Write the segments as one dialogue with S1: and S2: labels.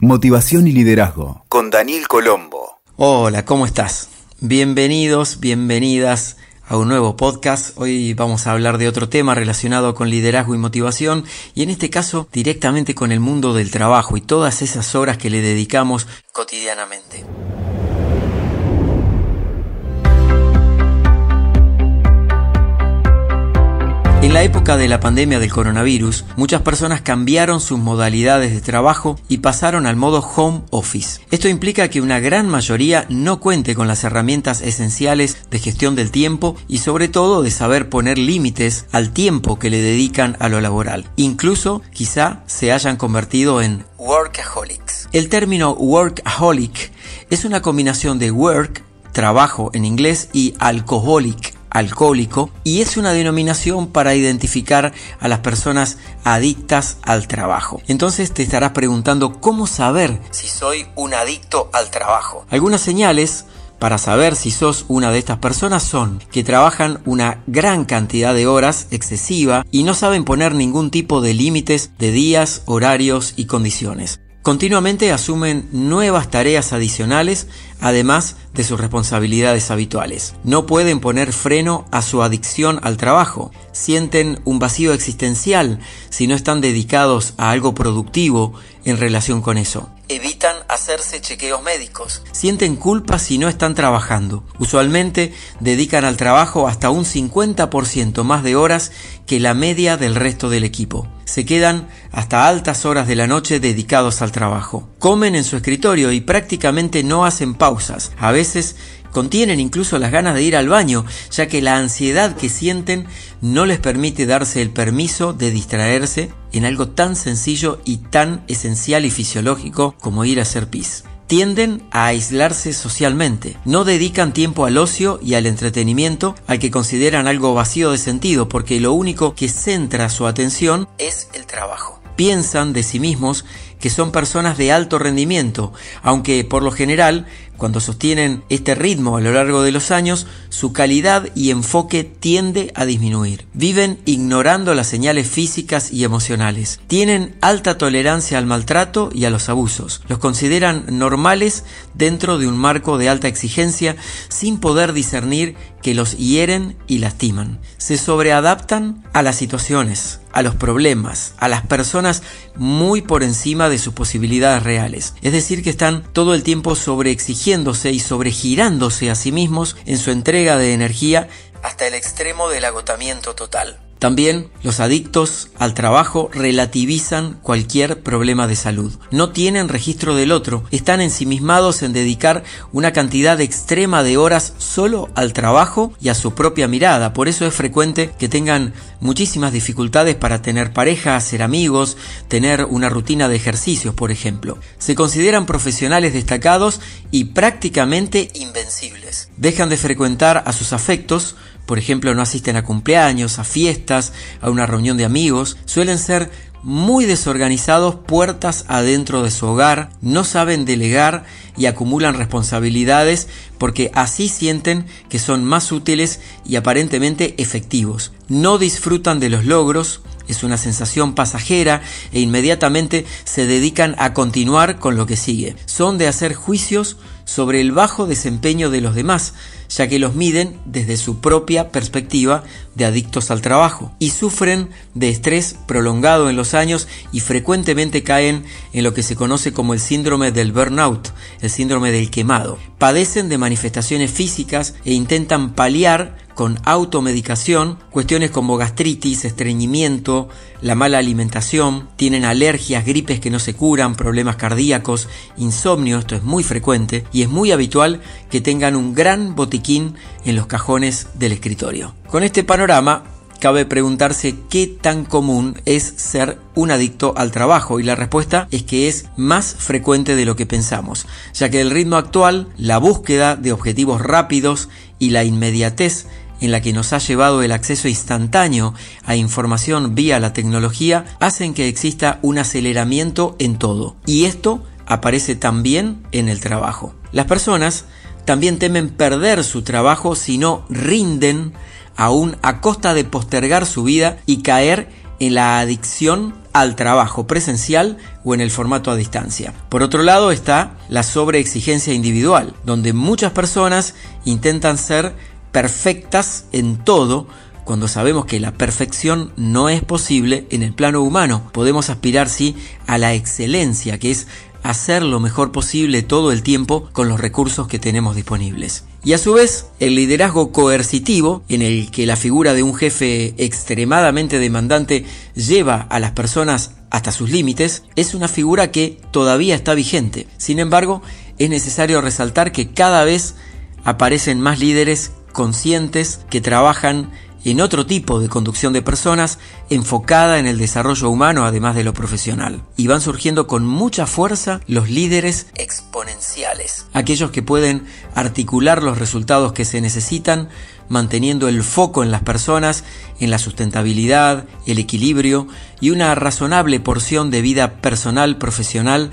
S1: Motivación y Liderazgo con Daniel Colombo.
S2: Hola, ¿cómo estás? Bienvenidos, bienvenidas a un nuevo podcast. Hoy vamos a hablar de otro tema relacionado con liderazgo y motivación y en este caso directamente con el mundo del trabajo y todas esas horas que le dedicamos cotidianamente. La época de la pandemia del coronavirus, muchas personas cambiaron sus modalidades de trabajo y pasaron al modo home office. Esto implica que una gran mayoría no cuente con las herramientas esenciales de gestión del tiempo y sobre todo de saber poner límites al tiempo que le dedican a lo laboral. Incluso quizá se hayan convertido en workaholics. El término workaholic es una combinación de work, trabajo en inglés, y alcoholic, alcohólico y es una denominación para identificar a las personas adictas al trabajo. Entonces te estarás preguntando cómo saber si soy un adicto al trabajo. Algunas señales para saber si sos una de estas personas son que trabajan una gran cantidad de horas excesiva y no saben poner ningún tipo de límites de días, horarios y condiciones. Continuamente asumen nuevas tareas adicionales, además de sus responsabilidades habituales. No pueden poner freno a su adicción al trabajo. Sienten un vacío existencial si no están dedicados a algo productivo en relación con eso. Evitan hacerse chequeos médicos. Sienten culpa si no están trabajando. Usualmente dedican al trabajo hasta un 50% más de horas que la media del resto del equipo. Se quedan hasta altas horas de la noche dedicados al trabajo. Comen en su escritorio y prácticamente no hacen pausas. A veces contienen incluso las ganas de ir al baño, ya que la ansiedad que sienten no les permite darse el permiso de distraerse en algo tan sencillo y tan esencial y fisiológico como ir a hacer pis tienden a aislarse socialmente. No dedican tiempo al ocio y al entretenimiento al que consideran algo vacío de sentido porque lo único que centra su atención es el trabajo. Piensan de sí mismos que son personas de alto rendimiento, aunque por lo general cuando sostienen este ritmo a lo largo de los años, su calidad y enfoque tiende a disminuir. Viven ignorando las señales físicas y emocionales. Tienen alta tolerancia al maltrato y a los abusos. Los consideran normales dentro de un marco de alta exigencia sin poder discernir que los hieren y lastiman. Se sobreadaptan a las situaciones, a los problemas, a las personas muy por encima de sus posibilidades reales. Es decir, que están todo el tiempo sobreexigiendo y sobregirándose a sí mismos en su entrega de energía hasta el extremo del agotamiento total. También los adictos al trabajo relativizan cualquier problema de salud. No tienen registro del otro, están ensimismados en dedicar una cantidad extrema de horas solo al trabajo y a su propia mirada. Por eso es frecuente que tengan muchísimas dificultades para tener pareja, ser amigos, tener una rutina de ejercicios, por ejemplo. Se consideran profesionales destacados y prácticamente invencibles. Dejan de frecuentar a sus afectos, por ejemplo, no asisten a cumpleaños, a fiestas, a una reunión de amigos, suelen ser muy desorganizados puertas adentro de su hogar, no saben delegar y acumulan responsabilidades porque así sienten que son más útiles y aparentemente efectivos. No disfrutan de los logros, es una sensación pasajera e inmediatamente se dedican a continuar con lo que sigue. Son de hacer juicios sobre el bajo desempeño de los demás, ya que los miden desde su propia perspectiva de adictos al trabajo y sufren de estrés prolongado en los años y frecuentemente caen en lo que se conoce como el síndrome del burnout, el síndrome del quemado. Padecen de manifestaciones físicas e intentan paliar con automedicación, cuestiones como gastritis, estreñimiento, la mala alimentación, tienen alergias, gripes que no se curan, problemas cardíacos, insomnio, esto es muy frecuente y es muy habitual que tengan un gran en los cajones del escritorio. Con este panorama, cabe preguntarse qué tan común es ser un adicto al trabajo y la respuesta es que es más frecuente de lo que pensamos, ya que el ritmo actual, la búsqueda de objetivos rápidos y la inmediatez en la que nos ha llevado el acceso instantáneo a información vía la tecnología hacen que exista un aceleramiento en todo. Y esto aparece también en el trabajo. Las personas también temen perder su trabajo si no rinden aún a costa de postergar su vida y caer en la adicción al trabajo presencial o en el formato a distancia. Por otro lado está la sobreexigencia individual, donde muchas personas intentan ser perfectas en todo cuando sabemos que la perfección no es posible en el plano humano. Podemos aspirar sí a la excelencia, que es hacer lo mejor posible todo el tiempo con los recursos que tenemos disponibles. Y a su vez, el liderazgo coercitivo, en el que la figura de un jefe extremadamente demandante lleva a las personas hasta sus límites, es una figura que todavía está vigente. Sin embargo, es necesario resaltar que cada vez aparecen más líderes conscientes que trabajan en otro tipo de conducción de personas enfocada en el desarrollo humano además de lo profesional. Y van surgiendo con mucha fuerza los líderes exponenciales, aquellos que pueden articular los resultados que se necesitan manteniendo el foco en las personas, en la sustentabilidad, el equilibrio y una razonable porción de vida personal, profesional,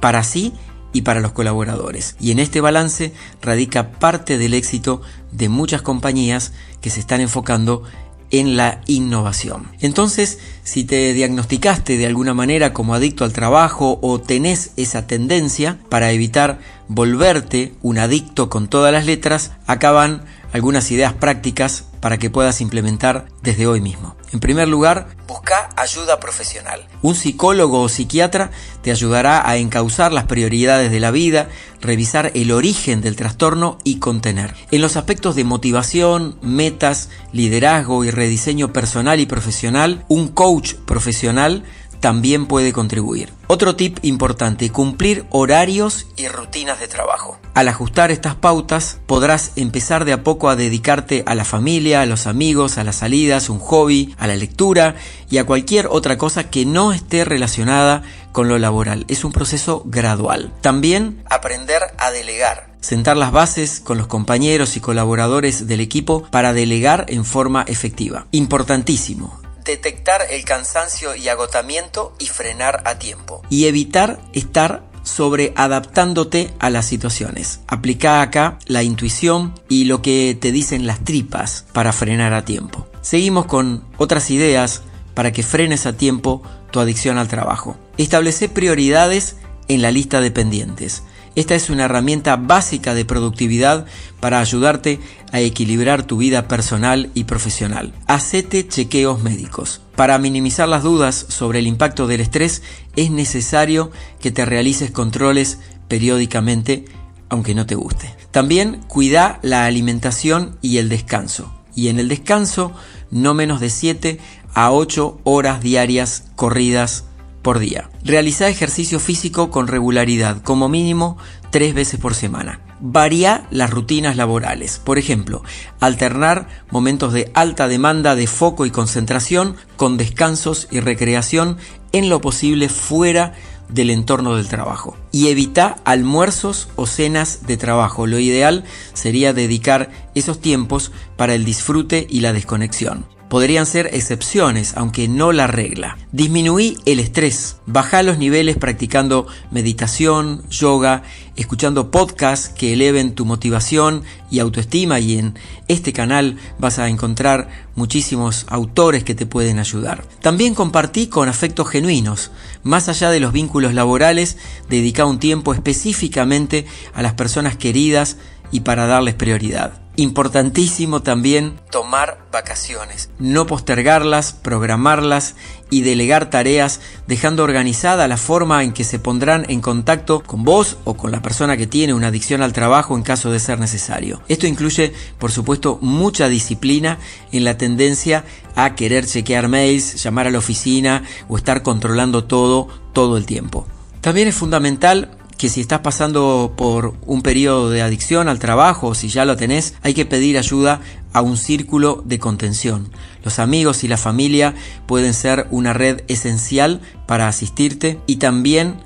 S2: para sí y para los colaboradores. Y en este balance radica parte del éxito de muchas compañías que se están enfocando en la innovación. Entonces, si te diagnosticaste de alguna manera como adicto al trabajo o tenés esa tendencia para evitar volverte un adicto con todas las letras, acaban algunas ideas prácticas para que puedas implementar desde hoy mismo. En primer lugar, busca ayuda profesional. Un psicólogo o psiquiatra te ayudará a encauzar las prioridades de la vida, revisar el origen del trastorno y contener. En los aspectos de motivación, metas, liderazgo y rediseño personal y profesional, un coach profesional también puede contribuir. Otro tip importante, cumplir horarios y rutinas de trabajo. Al ajustar estas pautas podrás empezar de a poco a dedicarte a la familia, a los amigos, a las salidas, un hobby, a la lectura y a cualquier otra cosa que no esté relacionada con lo laboral. Es un proceso gradual. También aprender a delegar sentar las bases con los compañeros y colaboradores del equipo para delegar en forma efectiva. Importantísimo, detectar el cansancio y agotamiento y frenar a tiempo. Y evitar estar sobre adaptándote a las situaciones. Aplica acá la intuición y lo que te dicen las tripas para frenar a tiempo. Seguimos con otras ideas para que frenes a tiempo tu adicción al trabajo. Establece prioridades en la lista de pendientes. Esta es una herramienta básica de productividad para ayudarte a equilibrar tu vida personal y profesional. Hacete chequeos médicos. Para minimizar las dudas sobre el impacto del estrés es necesario que te realices controles periódicamente aunque no te guste. También cuida la alimentación y el descanso. Y en el descanso no menos de 7 a 8 horas diarias corridas por. Realiza ejercicio físico con regularidad, como mínimo tres veces por semana. Varía las rutinas laborales. Por ejemplo, alternar momentos de alta demanda de foco y concentración con descansos y recreación en lo posible fuera del entorno del trabajo. Y evita almuerzos o cenas de trabajo. Lo ideal sería dedicar esos tiempos para el disfrute y la desconexión podrían ser excepciones, aunque no la regla. Disminuí el estrés, baja los niveles practicando meditación, yoga, escuchando podcasts que eleven tu motivación y autoestima y en este canal vas a encontrar muchísimos autores que te pueden ayudar. También compartí con afectos genuinos, más allá de los vínculos laborales, dedica un tiempo específicamente a las personas queridas y para darles prioridad. Importantísimo también tomar vacaciones, no postergarlas, programarlas y delegar tareas, dejando organizada la forma en que se pondrán en contacto con vos o con la persona que tiene una adicción al trabajo en caso de ser necesario. Esto incluye, por supuesto, mucha disciplina en la tendencia a querer chequear mails, llamar a la oficina o estar controlando todo todo el tiempo. También es fundamental que si estás pasando por un periodo de adicción al trabajo o si ya lo tenés, hay que pedir ayuda a un círculo de contención. Los amigos y la familia pueden ser una red esencial para asistirte y también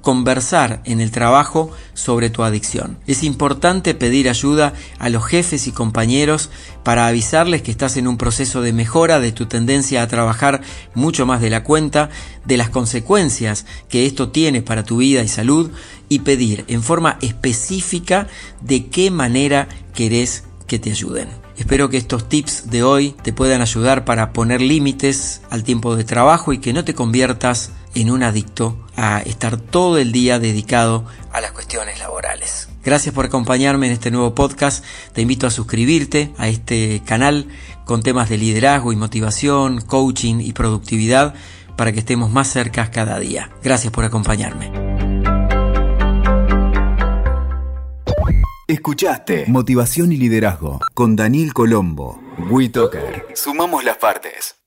S2: conversar en el trabajo sobre tu adicción. Es importante pedir ayuda a los jefes y compañeros para avisarles que estás en un proceso de mejora de tu tendencia a trabajar mucho más de la cuenta, de las consecuencias que esto tiene para tu vida y salud y pedir en forma específica de qué manera querés que te ayuden. Espero que estos tips de hoy te puedan ayudar para poner límites al tiempo de trabajo y que no te conviertas en un adicto a estar todo el día dedicado a las cuestiones laborales. Gracias por acompañarme en este nuevo podcast. Te invito a suscribirte a este canal con temas de liderazgo y motivación, coaching y productividad para que estemos más cerca cada día. Gracias por acompañarme.
S1: Escuchaste Motivación y Liderazgo con Daniel Colombo. WeToker. Sumamos las partes.